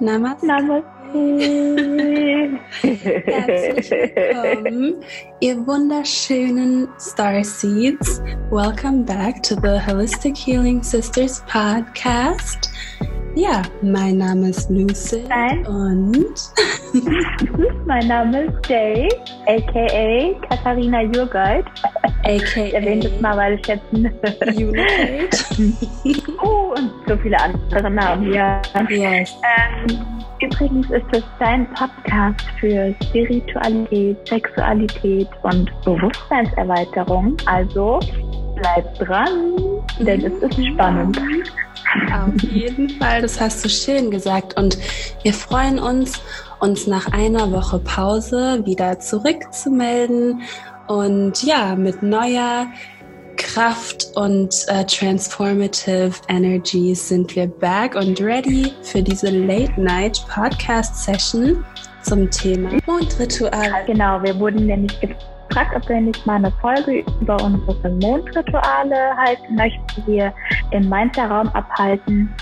Namaste. Namaste. Herzlich willkommen, ihr wunderschönen Starseeds. Welcome back to the Holistic Healing Sisters podcast. Ja, mein Name ist Lucy Nein. und mein Name ist Jay, aka Katharina Jurgold. Ich erwähne das aka mal, weil ich jetzt Unicate. Und so viele andere Namen hier. Yes. Ähm, übrigens ist es dein Podcast für Spiritualität, Sexualität und Bewusstseinserweiterung. Also bleib dran, denn es ist spannend. Auf jeden Fall, das hast du schön gesagt. Und wir freuen uns, uns nach einer Woche Pause wieder zurückzumelden und ja, mit neuer Kraft und äh, transformative Energies sind wir back und ready für diese Late Night Podcast Session zum Thema Mondritual. Genau, wir wurden nämlich gefragt, ob wir nicht mal eine Folge über unsere Mondrituale halten möchten, hier im Mainzer Raum abhalten.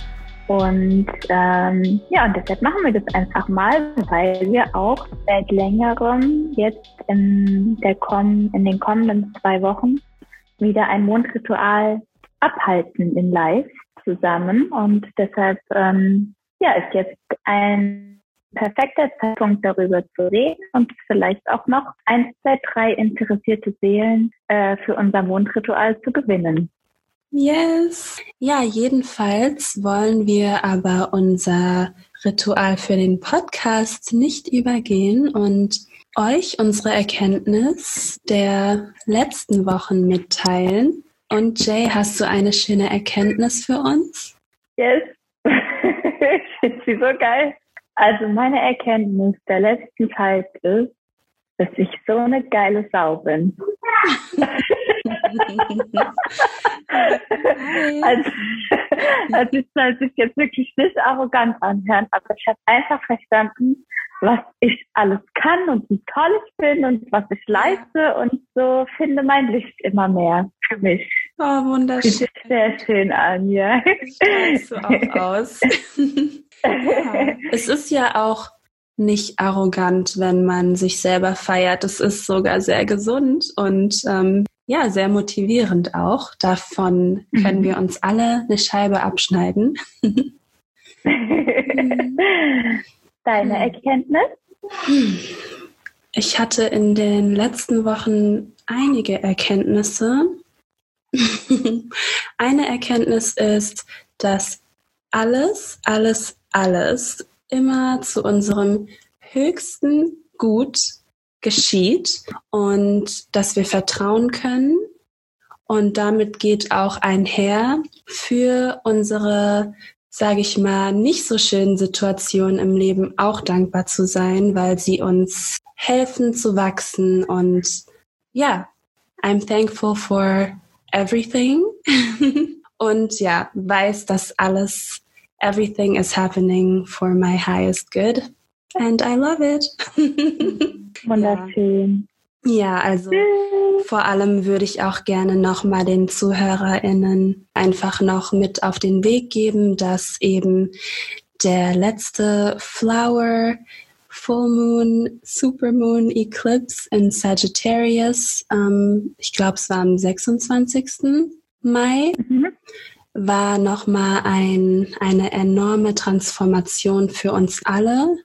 Und ähm, ja, und deshalb machen wir das einfach mal, weil wir auch seit längerem jetzt in, der komm in den kommenden zwei Wochen wieder ein Mondritual abhalten in Live zusammen. Und deshalb ähm, ja, ist jetzt ein perfekter Zeitpunkt darüber zu reden und vielleicht auch noch eins, zwei, drei interessierte Seelen äh, für unser Mondritual zu gewinnen. Yes. Ja, jedenfalls wollen wir aber unser Ritual für den Podcast nicht übergehen und euch unsere Erkenntnis der letzten Wochen mitteilen. Und Jay, hast du eine schöne Erkenntnis für uns? Yes. ich finde sie so geil. Also meine Erkenntnis der letzten Zeit ist, dass ich so eine geile Sau bin. also, also es soll sich jetzt wirklich nicht arrogant anhören, aber ich habe einfach verstanden, was ich alles kann und wie toll ich bin und was ich leiste und so finde mein Licht immer mehr für mich. Oh, Sieht wunderschön. sehr schön an, ja. Strahlst du auch aus. ja. Es ist ja auch nicht arrogant, wenn man sich selber feiert. Es ist sogar sehr gesund und ähm, ja, sehr motivierend auch. Davon können Mhm. wir uns alle eine Scheibe abschneiden. Deine Hm. Erkenntnis? Ich hatte in den letzten Wochen einige Erkenntnisse. Eine Erkenntnis ist, dass alles, alles, alles immer zu unserem höchsten Gut geschieht und dass wir vertrauen können. Und damit geht auch einher für unsere, sage ich mal, nicht so schönen Situationen im Leben auch dankbar zu sein, weil sie uns helfen zu wachsen. Und ja, I'm thankful for everything. und ja, weiß, dass alles, everything is happening for my highest good. And I love it. Wunderschön. Ja, also vor allem würde ich auch gerne nochmal den ZuhörerInnen einfach noch mit auf den Weg geben, dass eben der letzte Flower Full Moon, Supermoon Eclipse in Sagittarius, ähm, ich glaube es war am 26. Mai, Mhm. war nochmal ein, eine enorme Transformation für uns alle.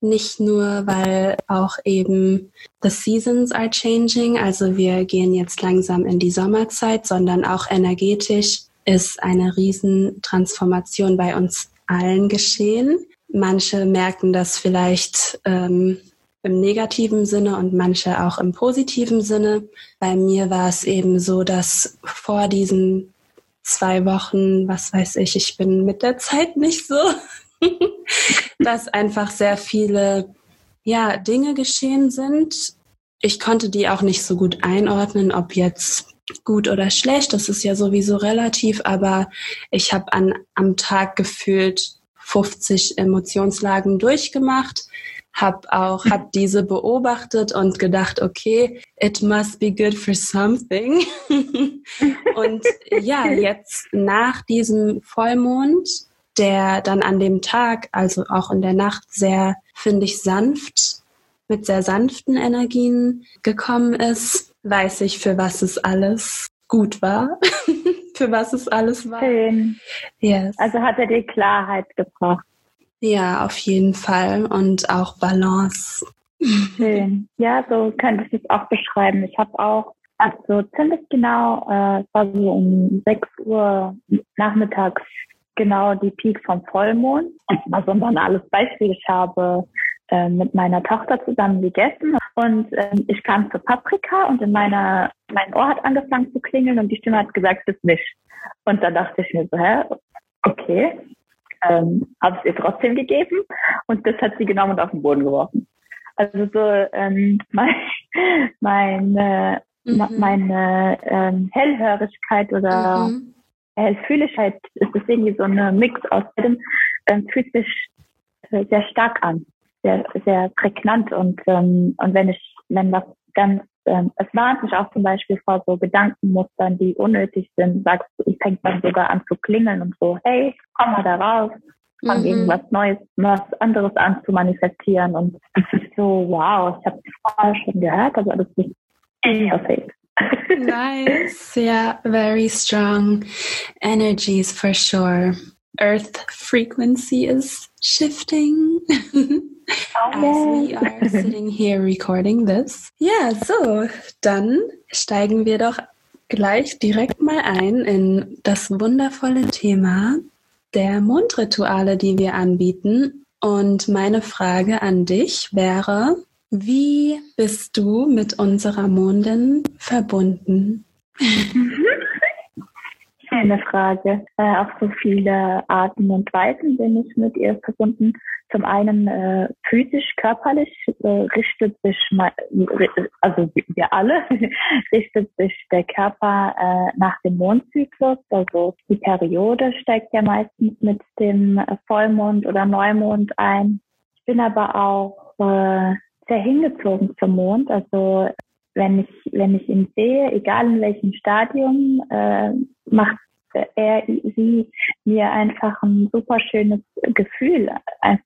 Nicht nur, weil auch eben the seasons are changing, also wir gehen jetzt langsam in die Sommerzeit, sondern auch energetisch ist eine Riesentransformation bei uns allen geschehen. Manche merken das vielleicht ähm, im negativen Sinne und manche auch im positiven Sinne. Bei mir war es eben so, dass vor diesen zwei Wochen, was weiß ich, ich bin mit der Zeit nicht so, dass einfach sehr viele ja, Dinge geschehen sind. Ich konnte die auch nicht so gut einordnen, ob jetzt gut oder schlecht, das ist ja sowieso relativ, aber ich habe an am Tag gefühlt 50 Emotionslagen durchgemacht, habe auch hab diese beobachtet und gedacht, okay, it must be good for something. und ja, jetzt nach diesem Vollmond der dann an dem Tag, also auch in der Nacht, sehr, finde ich, sanft, mit sehr sanften Energien gekommen ist, weiß ich, für was es alles gut war, für was es alles war. Schön. Yes. Also hat er dir Klarheit gebracht. Ja, auf jeden Fall. Und auch Balance. Schön. Ja, so könnte ich es auch beschreiben. Ich habe auch, also ziemlich genau, äh, es war so um 6 Uhr nachmittags genau die Peak vom Vollmond. War so ein banales Beispiel. Ich habe äh, mit meiner Tochter zusammen gegessen und äh, ich kam zur Paprika und in meiner, mein Ohr hat angefangen zu klingeln und die Stimme hat gesagt, das nicht. Und da dachte ich mir so, hä, okay, ähm, habe es ihr trotzdem gegeben und das hat sie genommen und auf den Boden geworfen. Also so ähm, mein, meine, mhm. meine ähm, Hellhörigkeit oder mhm. Hellfühligkeit ist das irgendwie so eine Mix aus beidem, ähm, fühlt sich äh, sehr stark an sehr, sehr prägnant und, ähm, und wenn ich, wenn was ganz, ähm, es warnt mich auch zum Beispiel vor so Gedankenmustern, die unnötig sind, sagst du, ich fängt dann sogar an zu klingeln und so, hey, komm mal da raus, fang mhm. irgendwas Neues, was anderes an zu manifestieren und es ist so, wow, ich habe es vorher schon gehört, aber das ist perfekt. Nice. Yeah, very strong energies for sure. Earth frequency is shifting. as we are sitting here recording this. Ja, so, dann steigen wir doch gleich direkt mal ein in das wundervolle Thema der Mondrituale, die wir anbieten. Und meine Frage an dich wäre, wie bist du mit unserer Mondin verbunden? Schöne Frage. Äh, auf so viele Arten und Weisen bin ich mit ihr verbunden. Zum einen äh, physisch, körperlich äh, richtet sich, also wir alle, richtet sich der Körper äh, nach dem Mondzyklus. Also die Periode steigt ja meistens mit dem Vollmond oder Neumond ein. Ich bin aber auch äh, sehr hingezogen zum Mond. Also wenn ich, wenn ich ihn sehe, egal in welchem Stadium, äh, macht er, sie mir einfach ein super schönes Gefühl,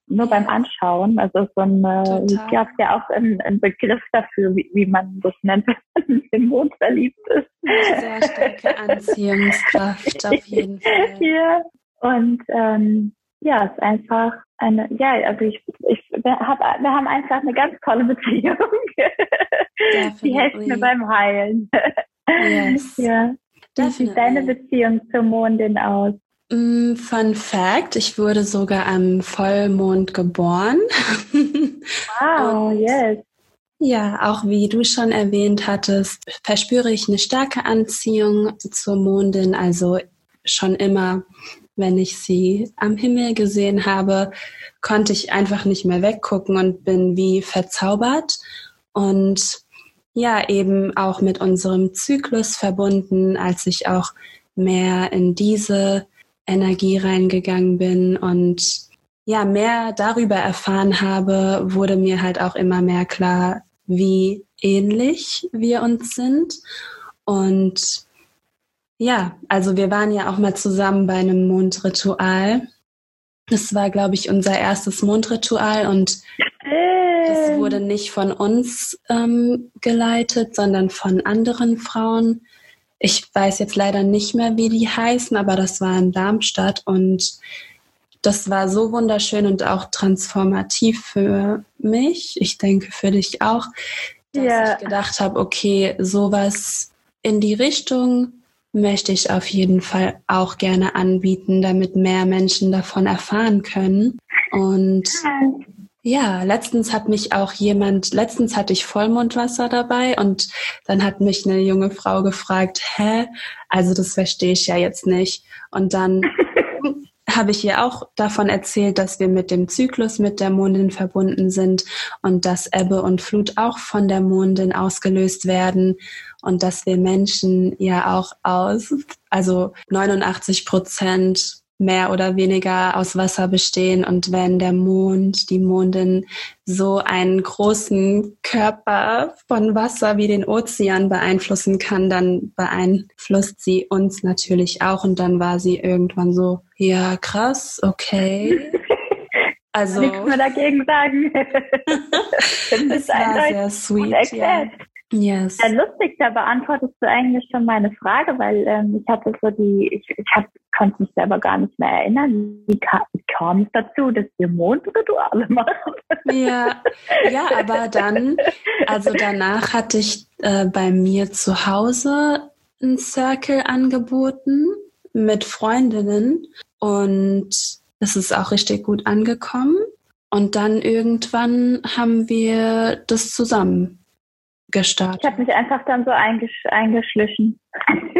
nur beim Anschauen. Also so ein, äh, es gab ja auch einen, einen Begriff dafür, wie, wie man das nennt, wenn man im Mond verliebt ist. Sehr starke Anziehungskraft auf jeden Fall. Ja, und ähm, ja, es ist einfach eine, ja, also ich, ich hab, wir haben einfach eine ganz tolle Beziehung. Die hilft mir beim Heilen. Yes. Ja. Wie sieht deine Beziehung zur Mondin aus? Mm, Fun Fact, ich wurde sogar am Vollmond geboren. Wow, yes. Ja, auch wie du schon erwähnt hattest, verspüre ich eine starke Anziehung zur Mondin. Also schon immer, wenn ich sie am Himmel gesehen habe, konnte ich einfach nicht mehr weggucken und bin wie verzaubert. Und ja eben auch mit unserem Zyklus verbunden, als ich auch mehr in diese Energie reingegangen bin und ja, mehr darüber erfahren habe, wurde mir halt auch immer mehr klar, wie ähnlich wir uns sind. Und ja, also wir waren ja auch mal zusammen bei einem Mondritual. Das war, glaube ich, unser erstes Mondritual und das wurde nicht von uns ähm, geleitet, sondern von anderen Frauen. Ich weiß jetzt leider nicht mehr, wie die heißen, aber das war in Darmstadt und das war so wunderschön und auch transformativ für mich. Ich denke für dich auch, dass ja. ich gedacht habe, okay, sowas in die Richtung möchte ich auf jeden Fall auch gerne anbieten, damit mehr Menschen davon erfahren können. Und ja, letztens hat mich auch jemand, letztens hatte ich Vollmondwasser dabei und dann hat mich eine junge Frau gefragt, hä? Also das verstehe ich ja jetzt nicht. Und dann habe ich ihr auch davon erzählt, dass wir mit dem Zyklus mit der Mondin verbunden sind und dass Ebbe und Flut auch von der Mondin ausgelöst werden und dass wir Menschen ja auch aus, also 89 Prozent mehr oder weniger aus Wasser bestehen. Und wenn der Mond, die Mondin so einen großen Körper von Wasser wie den Ozean beeinflussen kann, dann beeinflusst sie uns natürlich auch. Und dann war sie irgendwann so, ja, krass, okay. Also. Nichts mehr dagegen sagen. das war sehr sweet. Ja. Yes. Ja, lustig, da beantwortest du eigentlich schon meine Frage, weil ähm, ich hatte so die, ich, ich hab, konnte mich selber gar nicht mehr erinnern. Wie, kam, wie kam es dazu, dass wir Mondrituale machen? Ja, ja, aber dann, also danach hatte ich äh, bei mir zu Hause einen Circle angeboten mit Freundinnen und es ist auch richtig gut angekommen. Und dann irgendwann haben wir das zusammen gestartet. Ich habe mich einfach dann so eingesch eingeschlichen.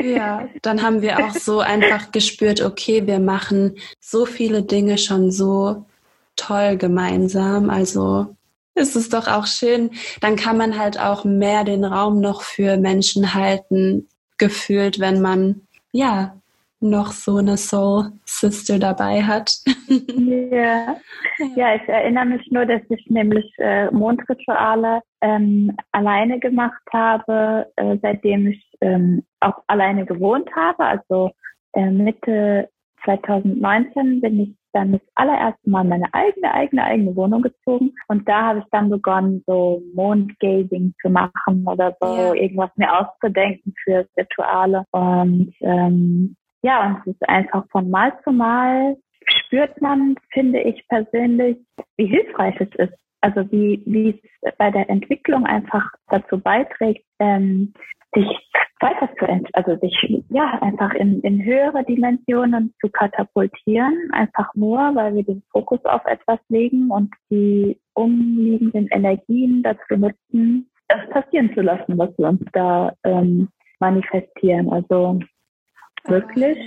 Ja, dann haben wir auch so einfach gespürt, okay, wir machen so viele Dinge schon so toll gemeinsam. Also ist es doch auch schön. Dann kann man halt auch mehr den Raum noch für Menschen halten, gefühlt, wenn man ja noch so eine Soul Sister dabei hat. ja. ja, ich erinnere mich nur, dass ich nämlich äh, Mondrituale ähm, alleine gemacht habe, äh, seitdem ich ähm, auch alleine gewohnt habe. Also äh, Mitte 2019 bin ich dann das allererste Mal meine eigene, eigene, eigene Wohnung gezogen. Und da habe ich dann begonnen, so Mondgazing zu machen oder so, ja. irgendwas mir auszudenken für Rituale. Und ähm, ja, und es ist einfach von Mal zu Mal spürt man, finde ich persönlich, wie hilfreich es ist. Also wie, wie es bei der Entwicklung einfach dazu beiträgt, ähm, sich weiter zu, also sich, ja, einfach in, in höhere Dimensionen zu katapultieren, einfach nur, weil wir den Fokus auf etwas legen und die umliegenden Energien dazu nutzen, das passieren zu lassen, was wir uns da ähm, manifestieren. Also Wirklich?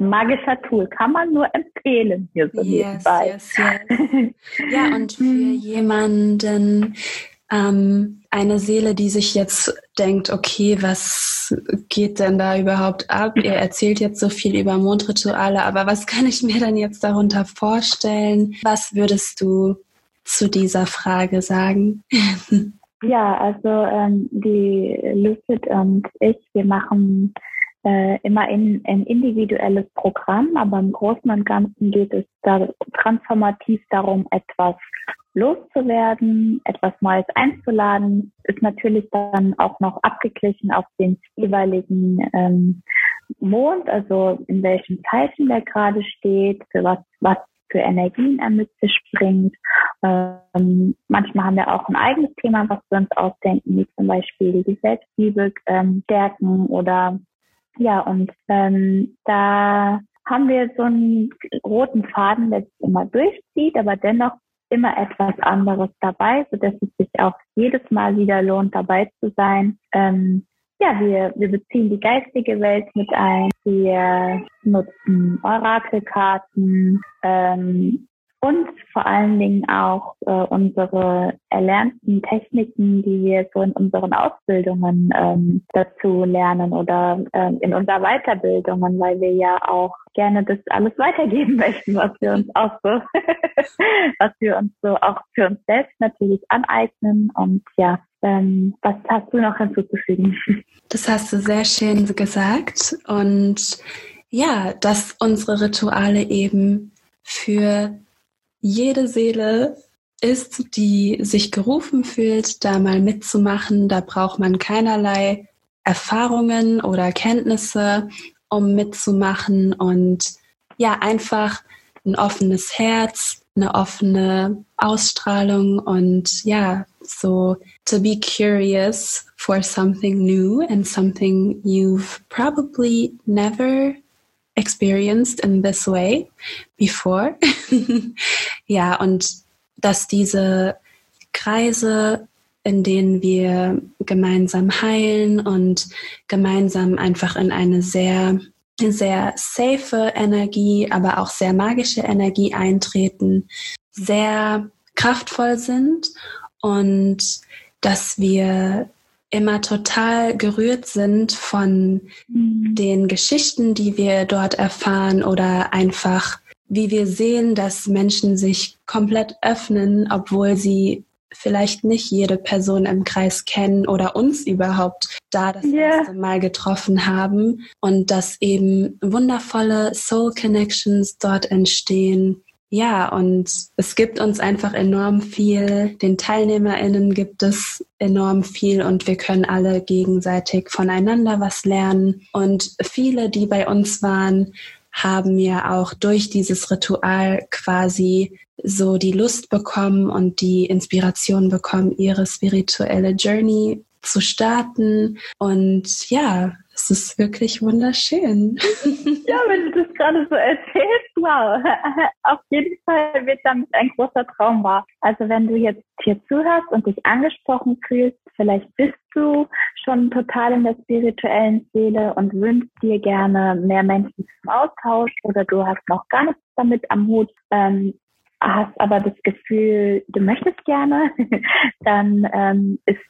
Magischer Tool. Kann man nur empfehlen hier so yes, nebenbei. Yes, yes. Ja, und für jemanden, ähm, eine Seele, die sich jetzt denkt, okay, was geht denn da überhaupt ab? Ihr erzählt jetzt so viel über Mondrituale, aber was kann ich mir denn jetzt darunter vorstellen? Was würdest du zu dieser Frage sagen? Ja, also ähm, die Lucid und ich, wir machen äh, immer in, ein individuelles Programm, aber im Großen und Ganzen geht es da transformativ darum, etwas loszuwerden, etwas Neues einzuladen, ist natürlich dann auch noch abgeglichen auf den jeweiligen ähm, Mond, also in welchem Zeichen der gerade steht, für was, was für Energien er mit sich bringt. Ähm, manchmal haben wir auch ein eigenes Thema, was wir uns ausdenken, wie zum Beispiel die Selbstliebe ähm, stärken oder ja, und ähm, da haben wir so einen roten Faden, der sich immer durchzieht, aber dennoch immer etwas anderes dabei, so dass es sich auch jedes Mal wieder lohnt, dabei zu sein. Ähm, ja, wir, wir beziehen die geistige Welt mit ein. Wir nutzen Orakelkarten, ähm, und vor allen Dingen auch äh, unsere erlernten Techniken, die wir so in unseren Ausbildungen ähm, dazu lernen oder ähm, in unserer Weiterbildungen, weil wir ja auch gerne das alles weitergeben möchten, was wir uns auch so, was wir uns so auch für uns selbst natürlich aneignen und ja, ähm, was hast du noch hinzuzufügen? Das hast du sehr schön gesagt und ja, dass unsere Rituale eben für jede Seele ist, die sich gerufen fühlt, da mal mitzumachen. Da braucht man keinerlei Erfahrungen oder Kenntnisse, um mitzumachen und ja, einfach ein offenes Herz, eine offene Ausstrahlung und ja, so to be curious for something new and something you've probably never experienced in this way before. ja, und dass diese Kreise, in denen wir gemeinsam heilen und gemeinsam einfach in eine sehr, sehr safe Energie, aber auch sehr magische Energie eintreten, sehr kraftvoll sind und dass wir immer total gerührt sind von mhm. den Geschichten, die wir dort erfahren oder einfach wie wir sehen, dass Menschen sich komplett öffnen, obwohl sie vielleicht nicht jede Person im Kreis kennen oder uns überhaupt da das yeah. erste Mal getroffen haben und dass eben wundervolle Soul Connections dort entstehen. Ja, und es gibt uns einfach enorm viel. Den TeilnehmerInnen gibt es enorm viel und wir können alle gegenseitig voneinander was lernen. Und viele, die bei uns waren, haben ja auch durch dieses Ritual quasi so die Lust bekommen und die Inspiration bekommen, ihre spirituelle Journey zu starten. Und ja, es ist wirklich wunderschön. Ja, wenn du das gerade so erzählst, wow. Auf jeden Fall wird damit ein großer Traum wahr. Also wenn du jetzt hier zuhörst und dich angesprochen fühlst, vielleicht bist du schon total in der spirituellen Seele und wünschst dir gerne mehr Menschen zum Austausch oder du hast noch gar nichts damit am Hut, ähm, hast aber das Gefühl, du möchtest gerne, dann ähm, ist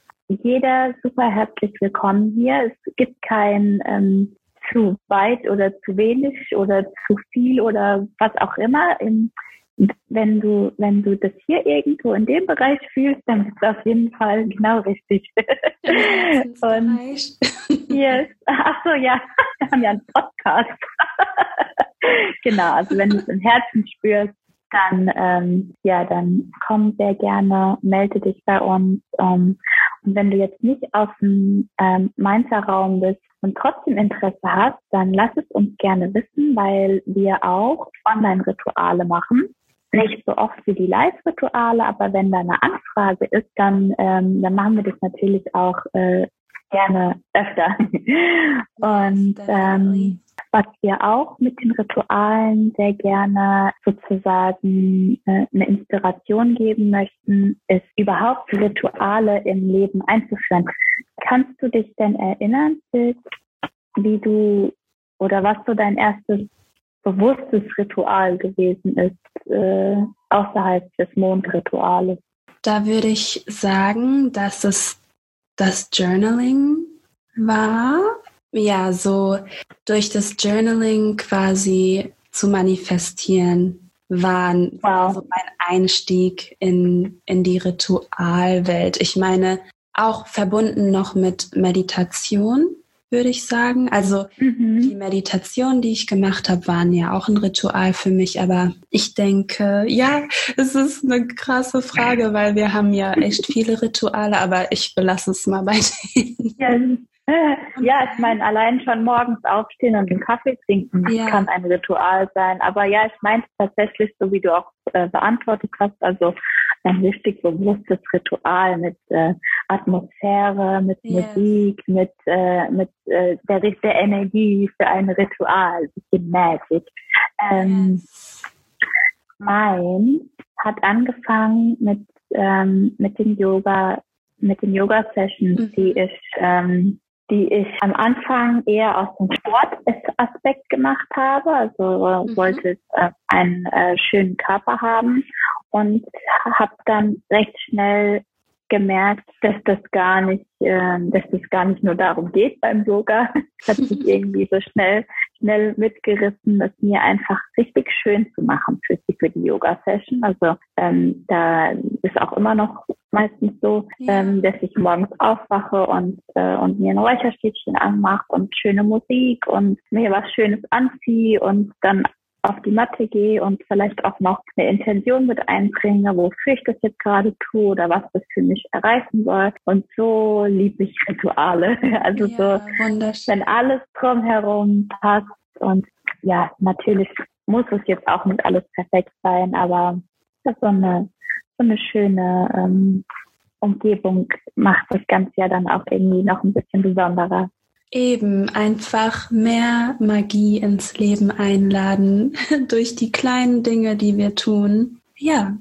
jeder super herzlich willkommen hier. Es gibt kein ähm, zu weit oder zu wenig oder zu viel oder was auch immer. wenn du, wenn du das hier irgendwo in dem Bereich fühlst, dann ist es auf jeden Fall genau richtig. Und yes. Ach so, ja, wir haben ja einen Podcast. genau, also wenn du es im Herzen spürst, dann ähm, ja, dann komm sehr gerne, melde dich bei uns. Ähm, und wenn du jetzt nicht aus dem ähm, Mainzer Raum bist und trotzdem Interesse hast, dann lass es uns gerne wissen, weil wir auch Online-Rituale machen. Nicht so oft wie die Live-Rituale, aber wenn da eine Anfrage ist, dann, ähm, dann machen wir das natürlich auch äh, gerne öfter. und ähm, was wir auch mit den Ritualen sehr gerne sozusagen äh, eine Inspiration geben möchten, ist überhaupt Rituale im Leben einzuführen. Kannst du dich denn erinnern, wie du oder was so dein erstes bewusstes Ritual gewesen ist, äh, außerhalb des Mondrituales? Da würde ich sagen, dass es das Journaling war, ja, so durch das Journaling quasi zu manifestieren, war wow. so mein Einstieg in, in die Ritualwelt. Ich meine, auch verbunden noch mit Meditation, würde ich sagen. Also mhm. die Meditation, die ich gemacht habe, waren ja auch ein Ritual für mich. Aber ich denke, ja, es ist eine krasse Frage, weil wir haben ja echt viele Rituale, aber ich belasse es mal bei denen. Ja, ja, ich meine, allein schon morgens aufstehen und einen Kaffee trinken ja. kann ein Ritual sein. Aber ja, ich meine tatsächlich, so wie du auch äh, beantwortet hast, also ein richtig bewusstes Ritual mit äh, Atmosphäre, mit yes. Musik, mit, äh, mit äh, der, der Energie für ein Ritual, bisschen Magic. Ähm, yes. Mein hat angefangen mit, ähm, mit dem Yoga mit den Yoga-Sessions, mhm. die ich ähm, die ich am Anfang eher aus dem Sportaspekt gemacht habe. Also mhm. wollte äh, einen äh, schönen Körper haben und habe dann recht schnell gemerkt, dass das gar nicht, äh, dass das gar nicht nur darum geht beim Yoga. Das hat sich irgendwie so schnell, schnell mitgerissen, es mir einfach richtig schön zu machen für die, für die Yoga-Session. Also ähm, da ist auch immer noch meistens so, ja. ähm, dass ich morgens aufwache und, äh, und mir ein Räucherstäbchen anmache und schöne Musik und mir was Schönes anziehe und dann auf die Matte gehe und vielleicht auch noch eine Intention mit einbringe, wofür ich das jetzt gerade tue oder was das für mich erreichen soll. Und so liebe ich Rituale. Also ja, so, wenn alles drumherum passt und ja, natürlich muss es jetzt auch nicht alles perfekt sein, aber das so eine, so eine schöne ähm, Umgebung macht das Ganze ja dann auch irgendwie noch ein bisschen besonderer. Eben einfach mehr Magie ins Leben einladen durch die kleinen Dinge, die wir tun. Ja,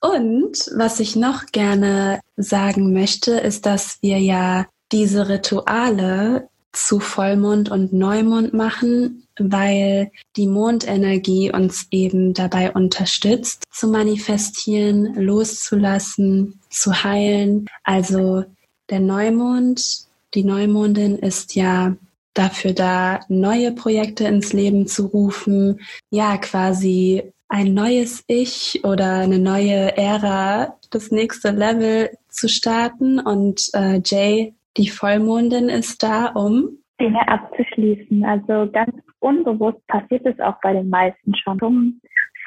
und was ich noch gerne sagen möchte, ist, dass wir ja diese Rituale zu Vollmond und Neumond machen, weil die Mondenergie uns eben dabei unterstützt, zu manifestieren, loszulassen, zu heilen. Also der Neumond die Neumondin ist ja dafür da, neue Projekte ins Leben zu rufen, ja, quasi ein neues Ich oder eine neue Ära, das nächste Level zu starten. Und äh, Jay, die Vollmondin, ist da, um Dinge abzuschließen. Also ganz unbewusst passiert es auch bei den meisten schon. Zum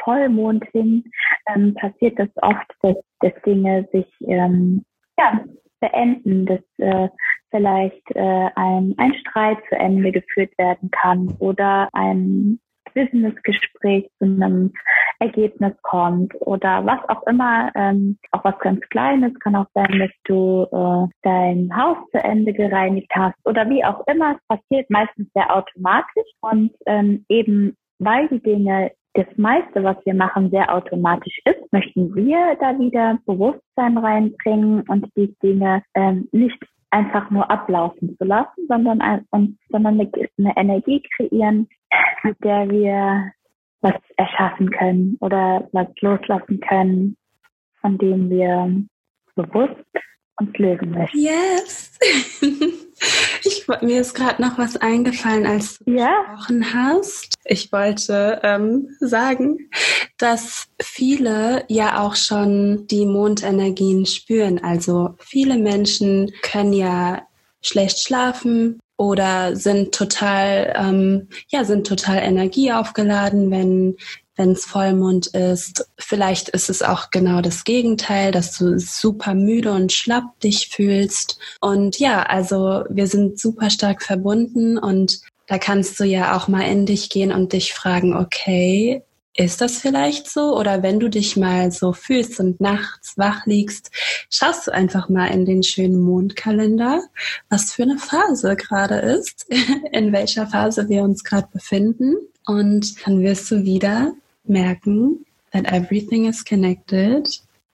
Vollmond hin ähm, passiert es oft, dass, dass Dinge sich ähm, ja, beenden, dass äh, vielleicht äh, ein, ein Streit zu Ende geführt werden kann oder ein Businessgespräch zu einem Ergebnis kommt oder was auch immer, ähm, auch was ganz Kleines, kann auch sein, dass du äh, dein Haus zu Ende gereinigt hast oder wie auch immer, es passiert meistens sehr automatisch und ähm, eben weil die Dinge das meiste, was wir machen, sehr automatisch ist, möchten wir da wieder Bewusstsein reinbringen und die Dinge ähm, nicht einfach nur ablaufen zu lassen, sondern, ein, sondern eine, eine Energie kreieren, mit der wir was erschaffen können oder was loslassen können, von dem wir bewusst uns lösen möchten. Yes! Ich, mir ist gerade noch was eingefallen, als du ja? gesprochen hast. Ich wollte ähm, sagen, dass viele ja auch schon die Mondenergien spüren. Also viele Menschen können ja schlecht schlafen oder sind total, ähm, ja, sind total energieaufgeladen, wenn wenn es Vollmond ist. Vielleicht ist es auch genau das Gegenteil, dass du super müde und schlapp dich fühlst. Und ja, also wir sind super stark verbunden und da kannst du ja auch mal in dich gehen und dich fragen, okay, ist das vielleicht so? Oder wenn du dich mal so fühlst und nachts wach liegst, schaust du einfach mal in den schönen Mondkalender, was für eine Phase gerade ist, in welcher Phase wir uns gerade befinden. Und dann wirst du wieder merken that everything is connected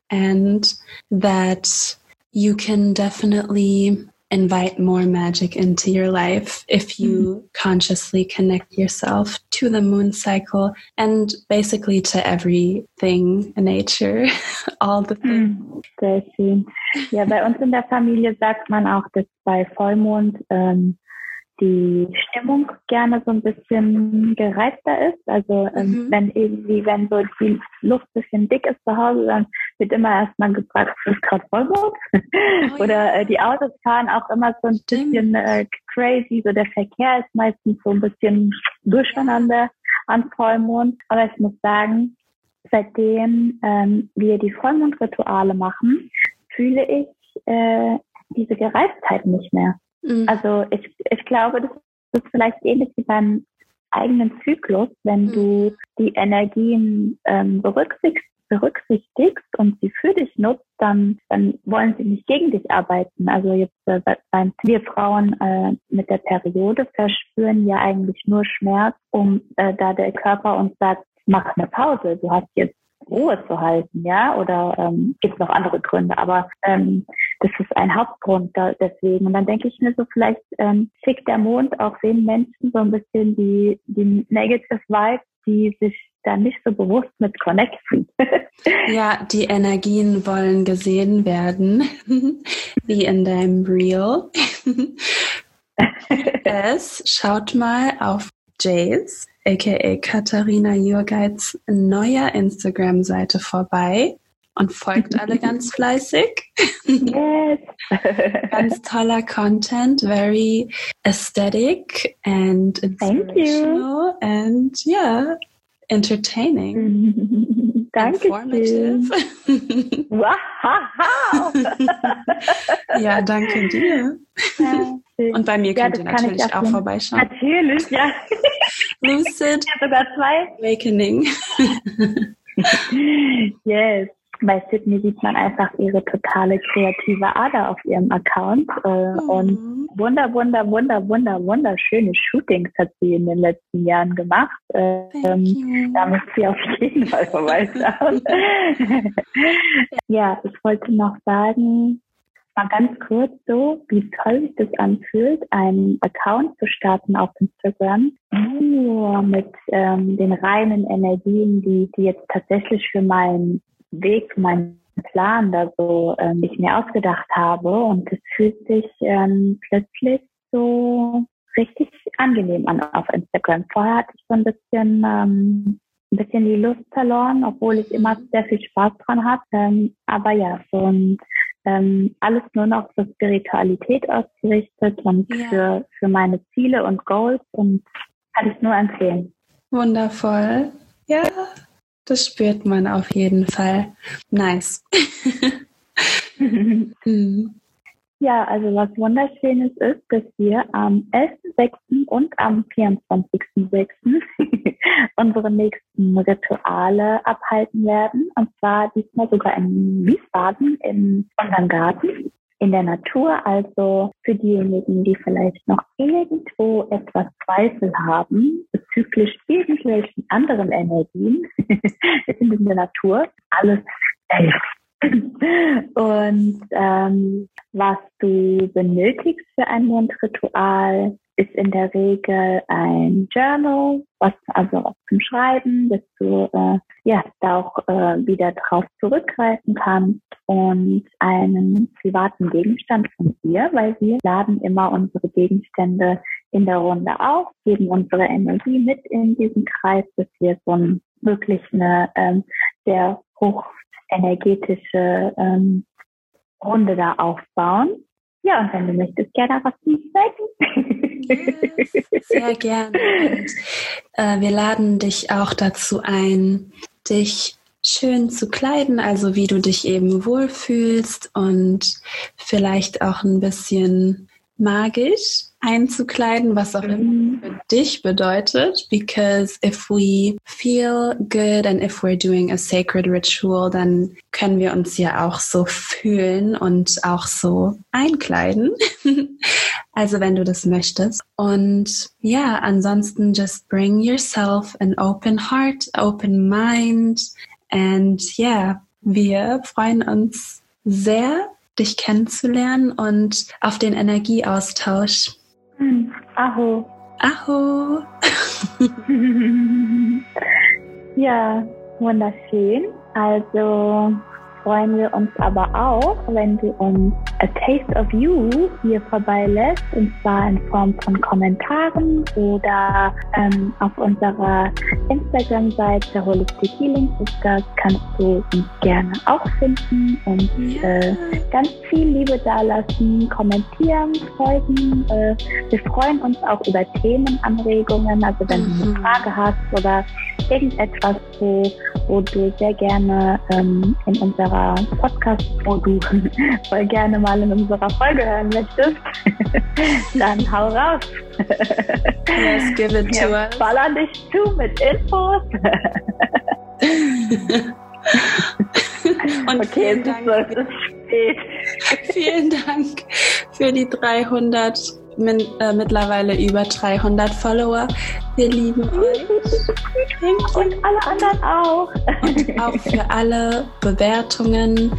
and that you can definitely invite more magic into your life if you mm. consciously connect yourself to the moon cycle and basically to everything in nature, all the things. Mm, sehr schön. Ja, bei uns in der Familie sagt man auch, dass bei Vollmond ähm, die Stimmung gerne so ein bisschen gereizter ist. Also ähm, mhm. wenn irgendwie, wenn so die Luft ein bisschen dick ist zu Hause, dann wird immer erstmal gefragt, ist gerade Vollmond? Oh, Oder äh, die Autos fahren auch immer so ein Stimmt. bisschen äh, crazy. So der Verkehr ist meistens so ein bisschen durcheinander an Vollmond. Aber ich muss sagen, seitdem ähm, wir die Vollmondrituale machen, fühle ich äh, diese Gereiztheit nicht mehr. Mhm. Also ich, ich glaube, das ist vielleicht ähnlich wie beim eigenen Zyklus, wenn mhm. du die Energien ähm, berücksichtigst, berücksichtigst und sie für dich nutzt, dann, dann wollen sie nicht gegen dich arbeiten. Also jetzt äh, beim wir Frauen äh, mit der Periode verspüren ja eigentlich nur Schmerz, um äh, da der Körper uns sagt, mach eine Pause, du hast jetzt Ruhe zu halten, ja, oder ähm, gibt es noch andere Gründe, aber ähm, das ist ein Hauptgrund da, deswegen. Und dann denke ich mir so, vielleicht ähm, schickt der Mond auch den Menschen so ein bisschen die, die Negative Vibes, die sich da nicht so bewusst mit connecten. ja, die Energien wollen gesehen werden, wie in deinem Reel. es schaut mal auf Jays aka Katharina Jürgeits neuer Instagram-Seite vorbei und folgt alle ganz fleißig. Yes. ganz toller Content, very aesthetic and inspirational and yeah, entertaining. Danke. Informative. ja, danke dir. Ja. Und bei mir könnt ja, ihr natürlich auch, auch vorbeischauen. Natürlich, ja. Lucid. Ja, sogar zwei. Awakening. yes. Bei Sydney sieht man einfach ihre totale kreative Ader auf ihrem Account. Äh, mhm. Und wunder, wunder, wunder, wunder, wunderschöne Shootings hat sie in den letzten Jahren gemacht. Ähm, da muss sie auf jeden Fall vorbeischauen. ja, ich wollte noch sagen, mal ganz kurz so, wie toll sich das anfühlt, einen Account zu starten auf Instagram, nur mit ähm, den reinen Energien, die, die jetzt tatsächlich für meinen Weg, meinen Plan da so ähm, ich mir ausgedacht habe. Und es fühlt sich ähm, plötzlich so richtig angenehm an auf Instagram. Vorher hatte ich so ein bisschen ähm, ein bisschen die Lust verloren, obwohl ich immer sehr viel Spaß dran habe. Ähm, aber ja, so ein, ähm, alles nur noch für Spiritualität ausgerichtet und ja. für, für meine Ziele und Goals und kann ich nur empfehlen. Wundervoll. Ja, das spürt man auf jeden Fall. Nice. mhm. Ja, also was wunderschönes ist, dass wir am 11.06. und am 24.06. unsere nächsten Rituale abhalten werden. Und zwar diesmal sogar in Wiesbaden in unserem Garten in der Natur. Also für diejenigen, die vielleicht noch irgendwo etwas Zweifel haben bezüglich irgendwelchen anderen Energien, wir sind in der Natur, alles safe. Und ähm, was du benötigst für ein Mondritual, ist in der Regel ein Journal, was also was zum Schreiben, dass du äh, ja da auch äh, wieder drauf zurückgreifen kannst und einen privaten Gegenstand von dir, weil wir laden immer unsere Gegenstände in der Runde auf, geben unsere Energie mit in diesen Kreis, dass wir so ein, wirklich eine ähm, sehr hoch energetische ähm, Runde da aufbauen. Ja, und wenn du möchtest, gerne was zu sagen. Yes, sehr gerne. Und äh, wir laden dich auch dazu ein, dich schön zu kleiden, also wie du dich eben wohlfühlst und vielleicht auch ein bisschen magisch einzukleiden, was auch immer mhm. für dich bedeutet. Because if we feel good and if we're doing a sacred ritual, dann können wir uns ja auch so fühlen und auch so einkleiden. also wenn du das möchtest. Und ja, ansonsten just bring yourself an open heart, open mind. And yeah, wir freuen uns sehr dich kennenzulernen und auf den Energieaustausch. Hm, aho. Aho. ja, wunderschön. Also freuen wir uns aber auch, wenn du uns A Taste of You hier vorbeilässt, und zwar in Form von Kommentaren oder ähm, auf unserer Instagram-Seite Holistic Healing Sisters kannst du uns gerne auch finden und äh, ganz viel Liebe dalassen, kommentieren, folgen. Äh, wir freuen uns auch über Themenanregungen, also wenn du eine mhm. Frage hast oder irgendetwas, wo, wo du sehr gerne ähm, in unserer Podcast, wo du voll gerne mal in unserer Folge hören möchtest, dann hau raus. Yes, give it to us. Baller dich zu mit Infos. Und okay, vielen Dank, vielen Dank für die 300 min, äh, mittlerweile über 300 Follower. Wir lieben euch. Und alle anderen auch. Und auch für alle Bewertungen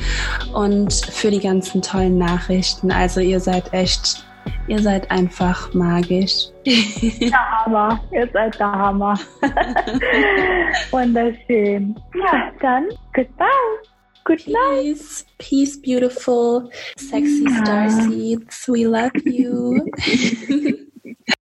und für die ganzen tollen Nachrichten. Also ihr seid echt, ihr seid einfach magisch. Der Hammer. Ihr seid der Hammer. Wunderschön. Ja, dann goodbye. Good night. Peace, peace, beautiful, sexy star seeds. We love you.